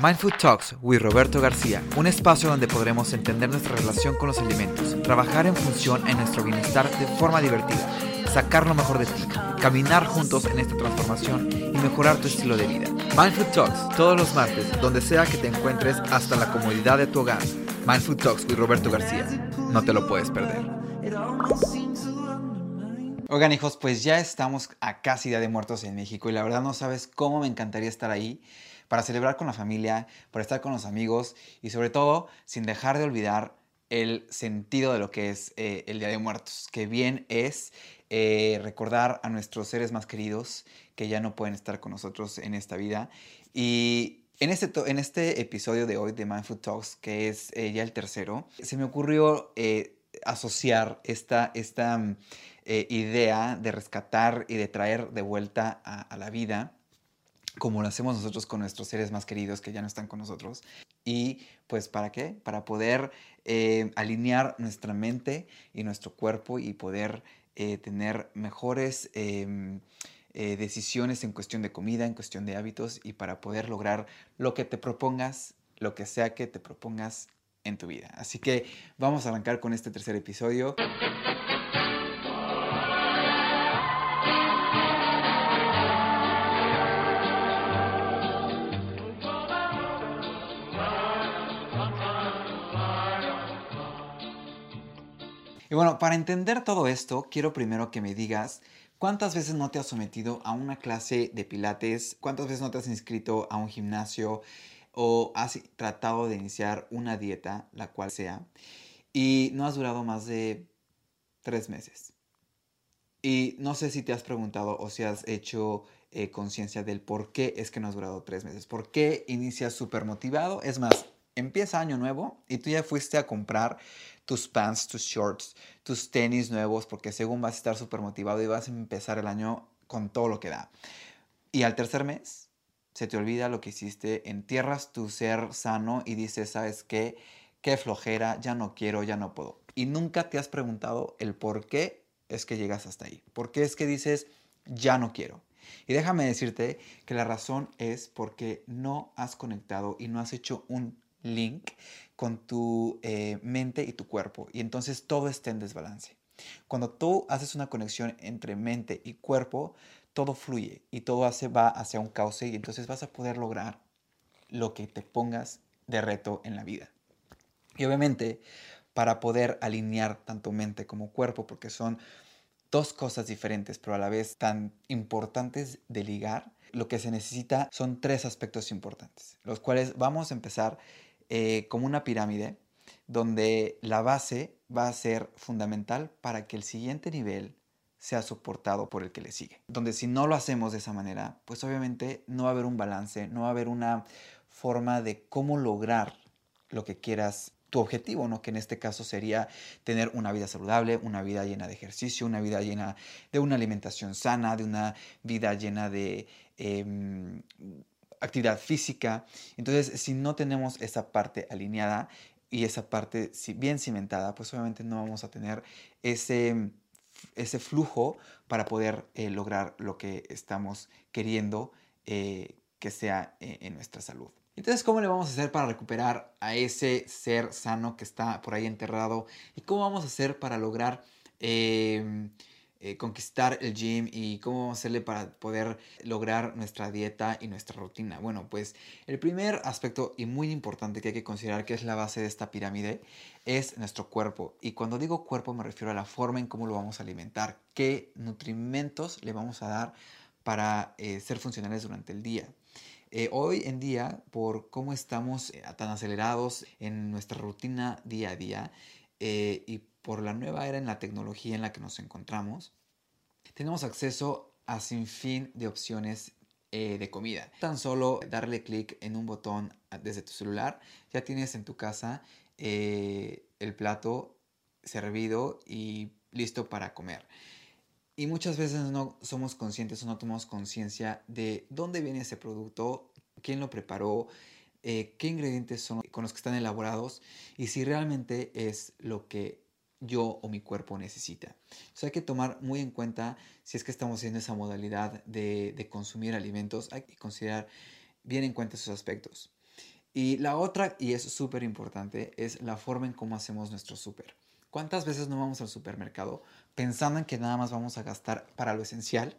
Mindfood Talks with Roberto García, un espacio donde podremos entender nuestra relación con los alimentos, trabajar en función en nuestro bienestar de forma divertida, sacar lo mejor de ti, caminar juntos en esta transformación y mejorar tu estilo de vida. Mindfood Talks, todos los martes, donde sea que te encuentres hasta la comodidad de tu hogar. Mindfood Talks with Roberto García, no te lo puedes perder. Oigan hijos, pues ya estamos a casi Día de Muertos en México y la verdad no sabes cómo me encantaría estar ahí para celebrar con la familia, para estar con los amigos y sobre todo sin dejar de olvidar el sentido de lo que es eh, el Día de Muertos, que bien es eh, recordar a nuestros seres más queridos que ya no pueden estar con nosotros en esta vida. Y en este, en este episodio de hoy de Mindful Talks, que es eh, ya el tercero, se me ocurrió asociar esta, esta mm, idea de rescatar y de traer de vuelta a, a la vida como lo hacemos nosotros con nuestros seres más queridos que ya no están con nosotros. Y pues para qué? Para poder eh, alinear nuestra mente y nuestro cuerpo y poder eh, tener mejores em, eh, decisiones en cuestión de comida, en cuestión de hábitos y para poder lograr lo que te propongas, lo que sea que te propongas en tu vida. Así que vamos a arrancar con este tercer episodio. Y bueno, para entender todo esto, quiero primero que me digas cuántas veces no te has sometido a una clase de pilates, cuántas veces no te has inscrito a un gimnasio o has tratado de iniciar una dieta, la cual sea, y no has durado más de tres meses. Y no sé si te has preguntado o si has hecho eh, conciencia del por qué es que no has durado tres meses. ¿Por qué inicias súper motivado? Es más, empieza año nuevo y tú ya fuiste a comprar tus pants, tus shorts, tus tenis nuevos, porque según vas a estar súper motivado y vas a empezar el año con todo lo que da. Y al tercer mes, se te olvida lo que hiciste, entierras tu ser sano y dices, ¿sabes qué? Qué flojera, ya no quiero, ya no puedo. Y nunca te has preguntado el por qué es que llegas hasta ahí. ¿Por qué es que dices, ya no quiero? Y déjame decirte que la razón es porque no has conectado y no has hecho un link con tu eh, mente y tu cuerpo. Y entonces todo está en desbalance. Cuando tú haces una conexión entre mente y cuerpo, todo fluye y todo hace, va hacia un cauce y entonces vas a poder lograr lo que te pongas de reto en la vida. Y obviamente, para poder alinear tanto mente como cuerpo, porque son dos cosas diferentes, pero a la vez tan importantes de ligar, lo que se necesita son tres aspectos importantes, los cuales vamos a empezar eh, como una pirámide donde la base va a ser fundamental para que el siguiente nivel sea soportado por el que le sigue. Donde si no lo hacemos de esa manera, pues obviamente no va a haber un balance, no va a haber una forma de cómo lograr lo que quieras, tu objetivo, ¿no? Que en este caso sería tener una vida saludable, una vida llena de ejercicio, una vida llena de una alimentación sana, de una vida llena de em, actividad física. Entonces, si no tenemos esa parte alineada y esa parte bien cimentada, pues obviamente no vamos a tener ese, ese flujo para poder eh, lograr lo que estamos queriendo eh, que sea eh, en nuestra salud. Entonces, ¿cómo le vamos a hacer para recuperar a ese ser sano que está por ahí enterrado? ¿Y cómo vamos a hacer para lograr eh, conquistar el gym y cómo vamos a hacerle para poder lograr nuestra dieta y nuestra rutina. Bueno, pues el primer aspecto y muy importante que hay que considerar que es la base de esta pirámide es nuestro cuerpo. Y cuando digo cuerpo me refiero a la forma en cómo lo vamos a alimentar, qué nutrimentos le vamos a dar para eh, ser funcionales durante el día. Eh, hoy en día, por cómo estamos tan acelerados en nuestra rutina día a día y por la nueva era en la tecnología en la que nos encontramos, tenemos acceso a sin fin de opciones eh, de comida. Tan solo darle clic en un botón desde tu celular, ya tienes en tu casa eh, el plato servido y listo para comer. Y muchas veces no somos conscientes o no tomamos conciencia de dónde viene ese producto, quién lo preparó, eh, qué ingredientes son con los que están elaborados y si realmente es lo que yo o mi cuerpo necesita. Entonces hay que tomar muy en cuenta si es que estamos haciendo esa modalidad de, consumir alimentos, hay que considerar bien en cuenta esos aspectos. Y la otra, y es súper importante, es la forma en cómo hacemos nuestro súper. ¿Cuántas veces no vamos al supermercado pensando en que nada más vamos a gastar para lo esencial?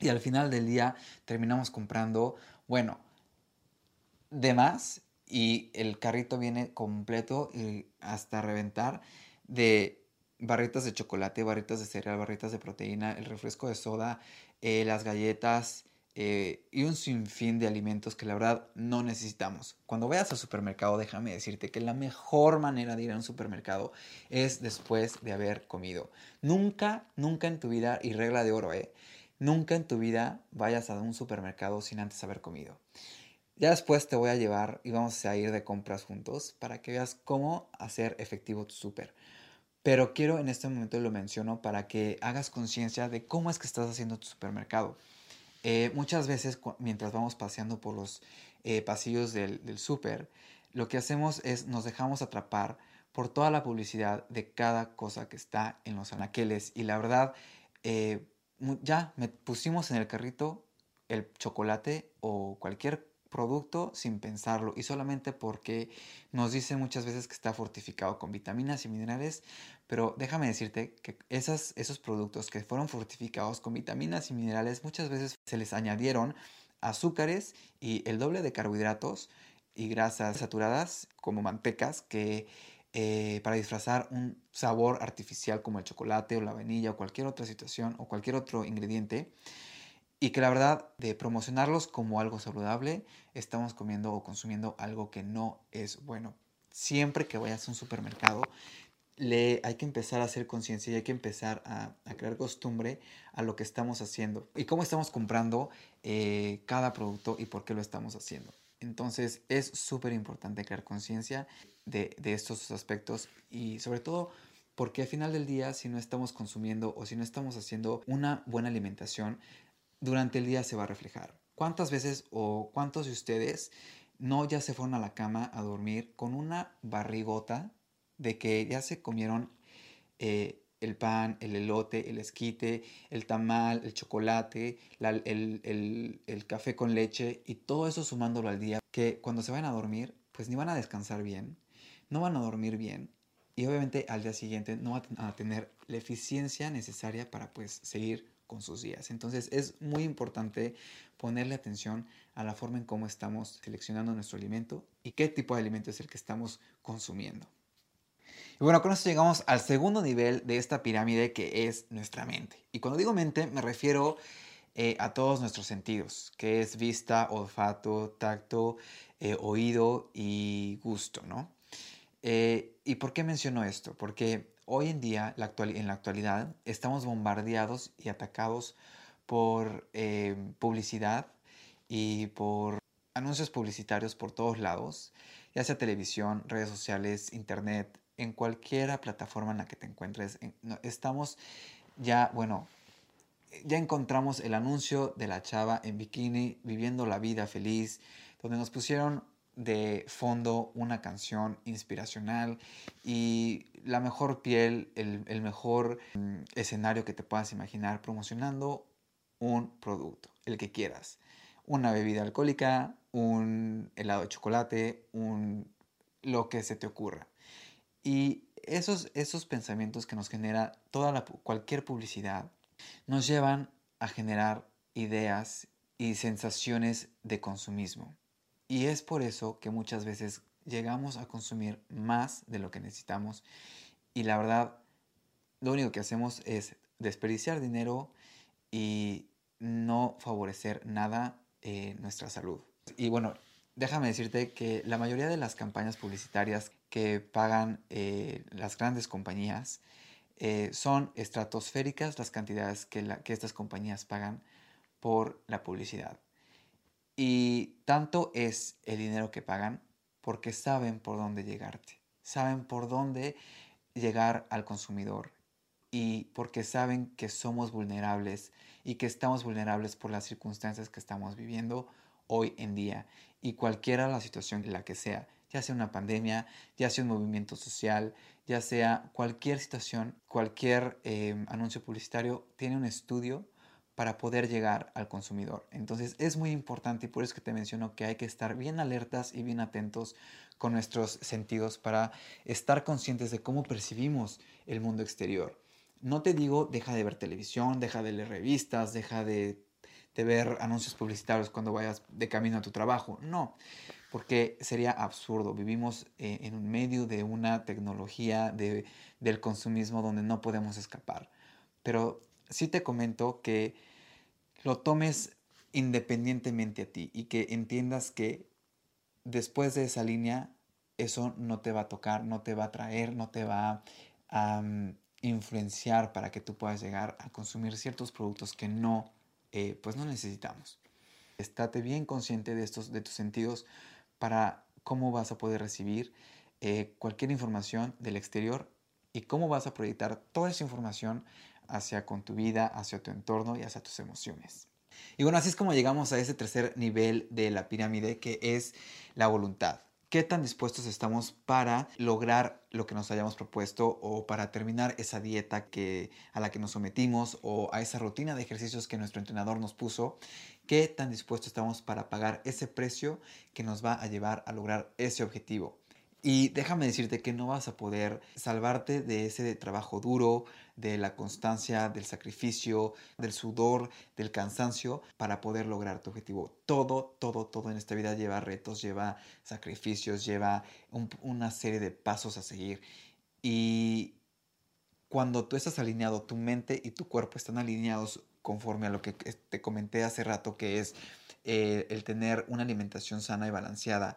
Y al final del día terminamos comprando, bueno, de más y el carrito viene completo y hasta reventar de barritas de chocolate, barritas de cereal, barritas de proteína, el refresco de soda, eh, las galletas eh, y un sinfín de alimentos que la verdad no necesitamos. Cuando vayas al supermercado, déjame decirte que la mejor manera de ir a un supermercado es después de haber comido. Nunca, nunca en tu vida, y regla de oro, ¿eh? Nunca en tu vida vayas a un supermercado sin antes haber comido. Ya después te voy a llevar y vamos a ir de compras juntos para que veas cómo hacer efectivo tu súper. Pero quiero en este momento lo menciono para que hagas conciencia de cómo es que estás haciendo tu supermercado. Eh, muchas veces mientras vamos paseando por los eh, pasillos del, del súper, lo que hacemos es nos dejamos atrapar por toda la publicidad de cada cosa que está en los anaqueles. Y la verdad, eh, ya me pusimos en el carrito el chocolate o cualquier producto sin pensarlo y solamente porque nos dice muchas veces que está fortificado con vitaminas y minerales, pero déjame decirte que esas, esos productos que fueron fortificados con vitaminas y minerales muchas veces se les añadieron azúcares y el doble de carbohidratos y grasas saturadas como mantecas que eh, para disfrazar un sabor artificial como el chocolate o la vainilla o cualquier otra situación o cualquier otro ingrediente y que la verdad de promocionarlos como algo saludable, estamos comiendo o consumiendo algo que no es bueno. Siempre que vayas a un supermercado, le, hay que empezar a hacer conciencia y hay que empezar a, crear costumbre a lo que estamos haciendo y cómo estamos comprando eh, cada producto y por qué lo estamos haciendo. Entonces es súper importante crear conciencia de, de estos aspectos y sobre todo porque al final del día si no estamos consumiendo o si no estamos haciendo una buena alimentación, durante el día se va a reflejar. ¿Cuántas veces o cuántos de ustedes no ya se fueron a la cama a dormir con una barrigota de que ya se comieron eh, el pan, el elote, el esquite, el tamal, el chocolate, el, el, café con leche y todo eso sumándolo al día, que cuando se van a dormir, pues ni van a descansar bien, no van a dormir bien y obviamente al día siguiente no van a tener la eficiencia necesaria para pues seguir con sus días. Entonces es muy importante ponerle atención a la forma en cómo estamos seleccionando nuestro alimento y qué tipo de alimento es el que estamos consumiendo. Y bueno, con esto llegamos al segundo nivel de esta pirámide que es nuestra mente. Y cuando digo mente me refiero eh, a todos nuestros sentidos, que es vista, olfato, tacto, eh, oído y gusto, ¿no? Eh, ¿Y por qué menciono esto? Porque hoy en día, en la actualidad, estamos bombardeados y atacados por eh, publicidad y por anuncios publicitarios por todos lados, ya sea televisión, redes sociales, internet, en cualquier plataforma en la que te encuentres. Estamos ya, bueno, ya encontramos el anuncio de la chava en bikini viviendo la vida feliz, donde nos pusieron de fondo una canción inspiracional y la mejor piel, el, mejor mm, escenario que te puedas imaginar promocionando un producto, el que quieras. Una bebida alcohólica, un helado de chocolate, un, lo que se te ocurra. Y esos, esos pensamientos que nos genera toda cualquier publicidad nos llevan a generar ideas y sensaciones de consumismo. Y es por eso que muchas veces llegamos a consumir más de lo que necesitamos y la verdad lo único que hacemos es desperdiciar dinero y no favorecer nada eh, nuestra salud. Y bueno, déjame decirte que la mayoría de las campañas publicitarias que pagan eh, las grandes compañías eh, son estratosféricas las cantidades que, que estas compañías pagan por la publicidad. Y tanto es el dinero que pagan porque saben por dónde llegarte, saben por dónde llegar al consumidor y porque saben que somos vulnerables y que estamos vulnerables por las circunstancias que estamos viviendo hoy en día. Y cualquiera la situación la que sea, ya sea una pandemia, ya sea un movimiento social, ya sea cualquier situación, cualquier eh, anuncio publicitario, tiene un estudio para poder llegar al consumidor. Entonces es muy importante y por eso que te menciono que hay que estar bien alertas y bien atentos con nuestros sentidos para estar conscientes de cómo percibimos el mundo exterior. No te digo deja de ver televisión, deja de leer revistas, deja de, ver anuncios publicitarios cuando vayas de camino a tu trabajo. No, porque sería absurdo. Vivimos eh, en un medio de una tecnología del consumismo donde no podemos escapar. Pero sí te comento que lo tomes independientemente a ti y que entiendas que después de esa línea eso no te va a tocar, no te va a traer, no te va a influenciar para que tú puedas llegar a consumir ciertos productos que no, eh, pues no necesitamos. Estate bien consciente de, estos, de tus sentidos para cómo vas a poder recibir eh, cualquier información del exterior y cómo vas a proyectar toda esa información hacia con tu vida, hacia tu entorno y hacia tus emociones. Y bueno, así es como llegamos a ese tercer nivel de la pirámide que es la voluntad. ¿Qué tan dispuestos estamos para lograr lo que nos hayamos propuesto o para terminar esa dieta que, a la que nos sometimos o a esa rutina de ejercicios que nuestro entrenador nos puso? ¿Qué tan dispuestos estamos para pagar ese precio que nos va a llevar a lograr ese objetivo? Y déjame decirte que no vas a poder salvarte de ese trabajo duro, de la constancia, del sacrificio, del sudor, del cansancio para poder lograr tu objetivo. Todo, todo, todo en esta vida lleva retos, lleva sacrificios, lleva una serie de pasos a seguir. Y cuando tú estás alineado, tu mente y tu cuerpo están alineados conforme a lo que te comenté hace rato, que es eh, el tener una alimentación sana y balanceada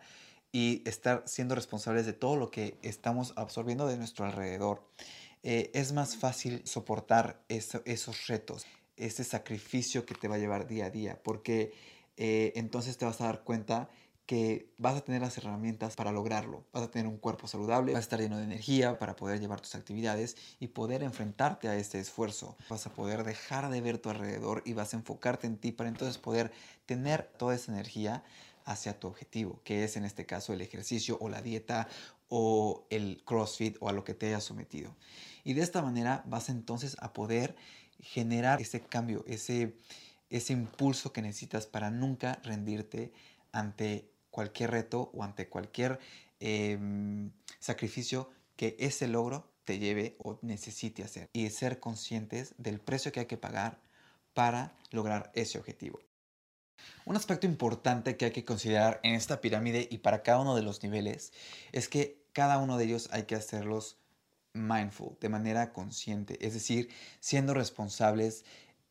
y estar siendo responsables de todo lo que estamos absorbiendo de nuestro alrededor. Eh, es más fácil soportar esos retos, ese sacrificio que te va a llevar día a día, porque eh, entonces te vas a dar cuenta que vas a tener las herramientas para lograrlo. Vas a tener un cuerpo saludable, vas a estar lleno de energía para poder llevar tus actividades y poder enfrentarte a este esfuerzo. Vas a poder dejar de ver tu alrededor y vas a enfocarte en ti para entonces poder tener toda esa energía hacia tu objetivo, que es en este caso el ejercicio o la dieta o el CrossFit o a lo que te hayas sometido. Y de esta manera vas entonces a poder generar ese cambio, ese, ese impulso que necesitas para nunca rendirte ante cualquier reto o ante cualquier em, sacrificio que ese logro te lleve o necesite hacer. Y ser conscientes del precio que hay que pagar para lograr ese objetivo. Un aspecto importante que hay que considerar en esta pirámide y para cada uno de los niveles es que cada uno de ellos hay que hacerlos mindful, de manera consciente, es decir, siendo responsables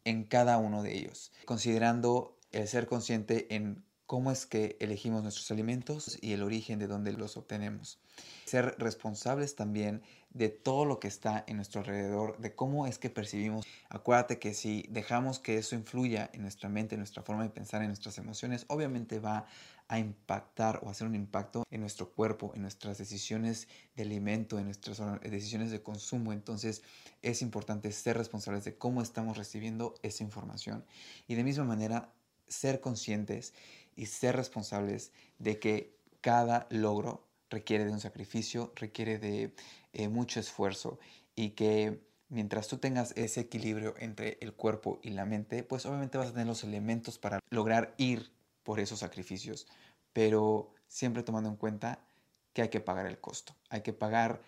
en cada uno de ellos, considerando el ser consciente en cómo es que elegimos nuestros alimentos y el origen de dónde los obtenemos. Ser responsables también de todo lo que está en nuestro alrededor, de cómo es que percibimos. Acuérdate que si dejamos que eso influya en nuestra mente, en nuestra forma de pensar, en nuestras emociones, obviamente va a impactar o hacer un impacto en nuestro cuerpo, en nuestras decisiones de alimento, en nuestras decisiones de consumo. Entonces es importante ser responsables de cómo estamos recibiendo esa información. Y de misma manera, ser conscientes y ser responsables de que cada logro requiere de un sacrificio, requiere de eh, mucho esfuerzo y que mientras tú tengas ese equilibrio entre el cuerpo y la mente, pues obviamente vas a tener los elementos para lograr ir por esos sacrificios, pero siempre tomando en cuenta que hay que pagar el costo, hay que pagar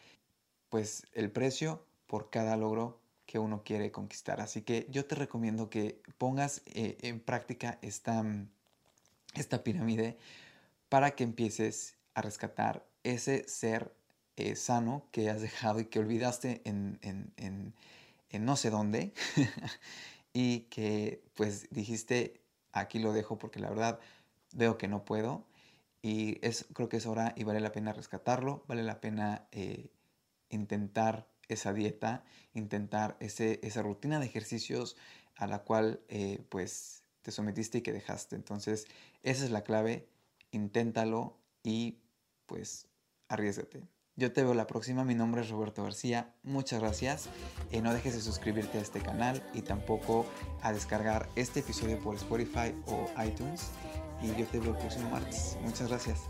pues el precio por cada logro que uno quiere conquistar. Así que yo te recomiendo que pongas eh, en práctica esta, esta pirámide para que empieces a rescatar ese ser eh, sano que has dejado y que olvidaste en, no sé dónde y que pues dijiste aquí lo dejo porque la verdad veo que no puedo y es, creo que es hora y vale la pena rescatarlo, vale la pena eh, intentar esa dieta, intentar ese, esa rutina de ejercicios a la cual eh, pues te sometiste y que dejaste. Entonces esa es la clave, inténtalo y pues arriesgate. Yo te veo la próxima, mi nombre es Roberto García, muchas gracias. y no dejes de suscribirte a este canal y tampoco a descargar este episodio por Spotify o iTunes. Y yo te veo el próximo martes. Muchas gracias.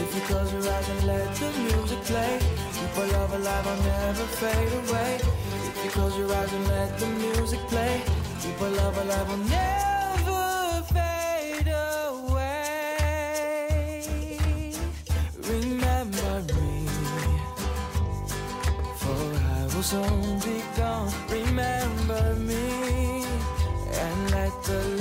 If you close your eyes and let the music play, keep our love alive, I'll never fade away. If you close your eyes and let the music play, keep our love alive, I'll never fade away. Remember me. For I will soon be gone. Remember me and let the